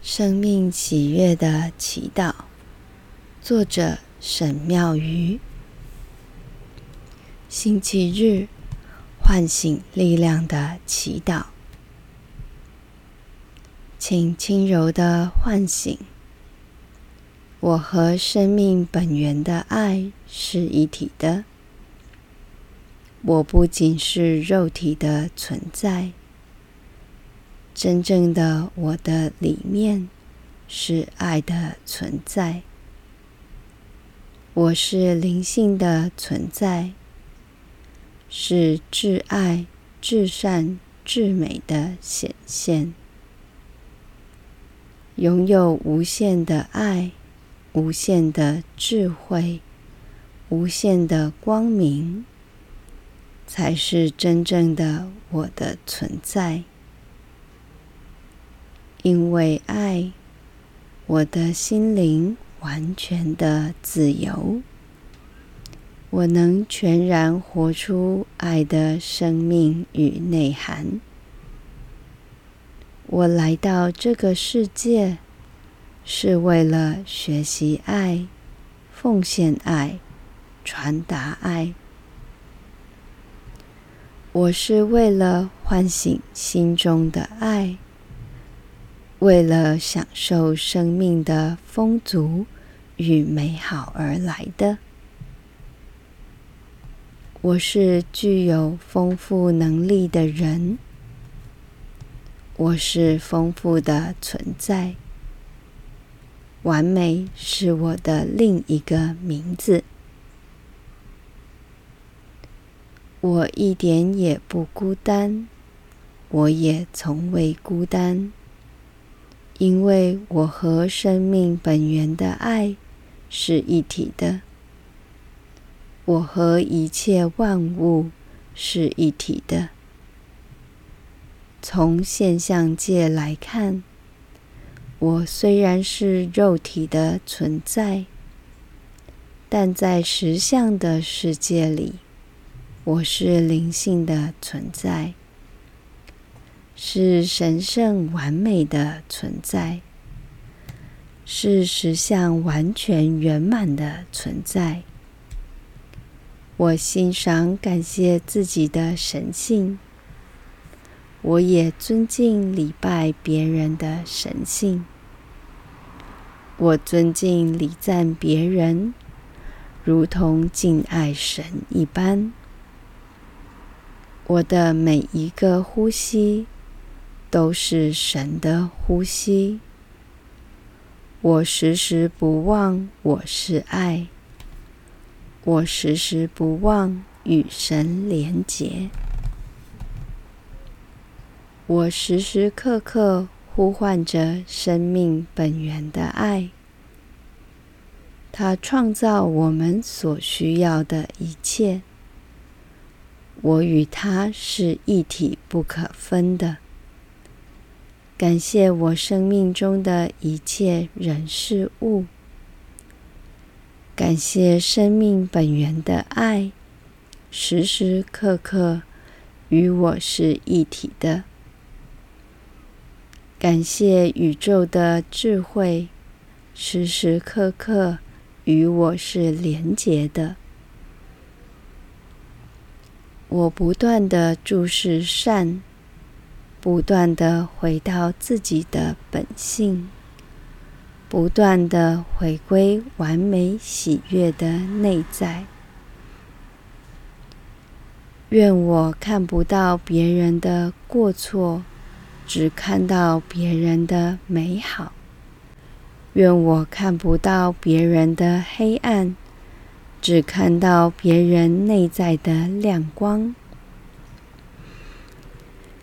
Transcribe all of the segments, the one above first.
生命喜悦的祈祷，作者沈妙瑜。星期日，唤醒力量的祈祷，请轻柔的唤醒。我和生命本源的爱是一体的。我不仅是肉体的存在。真正的我的里面是爱的存在，我是灵性的存在，是至爱、至善、至美的显现，拥有无限的爱、无限的智慧、无限的光明，才是真正的我的存在。因为爱，我的心灵完全的自由，我能全然活出爱的生命与内涵。我来到这个世界，是为了学习爱、奉献爱、传达爱。我是为了唤醒心中的爱。为了享受生命的丰足与美好而来的，我是具有丰富能力的人，我是丰富的存在，完美是我的另一个名字，我一点也不孤单，我也从未孤单。因为我和生命本源的爱是一体的，我和一切万物是一体的。从现象界来看，我虽然是肉体的存在，但在实相的世界里，我是灵性的存在。是神圣完美的存在，是实相完全圆满的存在。我欣赏、感谢自己的神性，我也尊敬、礼拜别人的神性。我尊敬、礼赞别人，如同敬爱神一般。我的每一个呼吸，都是神的呼吸。我时时不忘我是爱，我时时不忘与神连结，我时时刻刻呼唤着生命本源的爱。他创造我们所需要的一切，我与他是一体不可分的。感谢我生命中的一切人事物，感谢生命本源的爱，时时刻刻与我是一体的。感谢宇宙的智慧，时时刻刻与我是连结的。我不断的注视善。不断地回到自己的本性，不断地回归完美喜悦的内在。愿我看不到别人的过错，只看到别人的美好。愿我看不到别人的黑暗，只看到别人内在的亮光。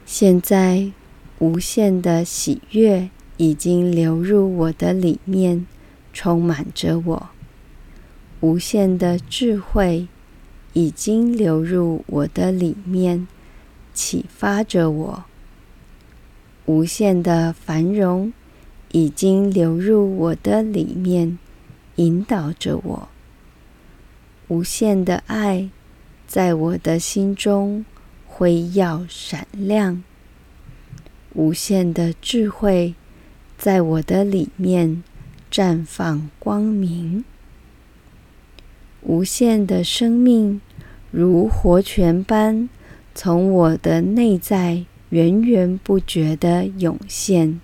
现在，无限的喜悦已经流入我的里面，充满着我；无限的智慧已经流入我的里面，启发着我；无限的繁荣已经流入我的里面，引导着我；无限的爱在我的心中。辉耀闪亮，无限的智慧在我的里面绽放光明。无限的生命如活泉般从我的内在源源不绝地涌现，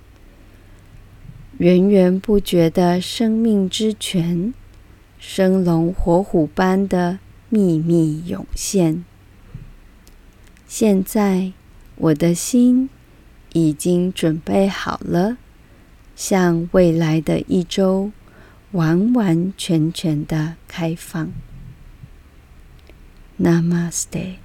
源源不绝的生命之泉，生龙活虎般的秘密涌现。现在，我的心已经准备好了，向未来的一周。完完全全的开放。Namaste。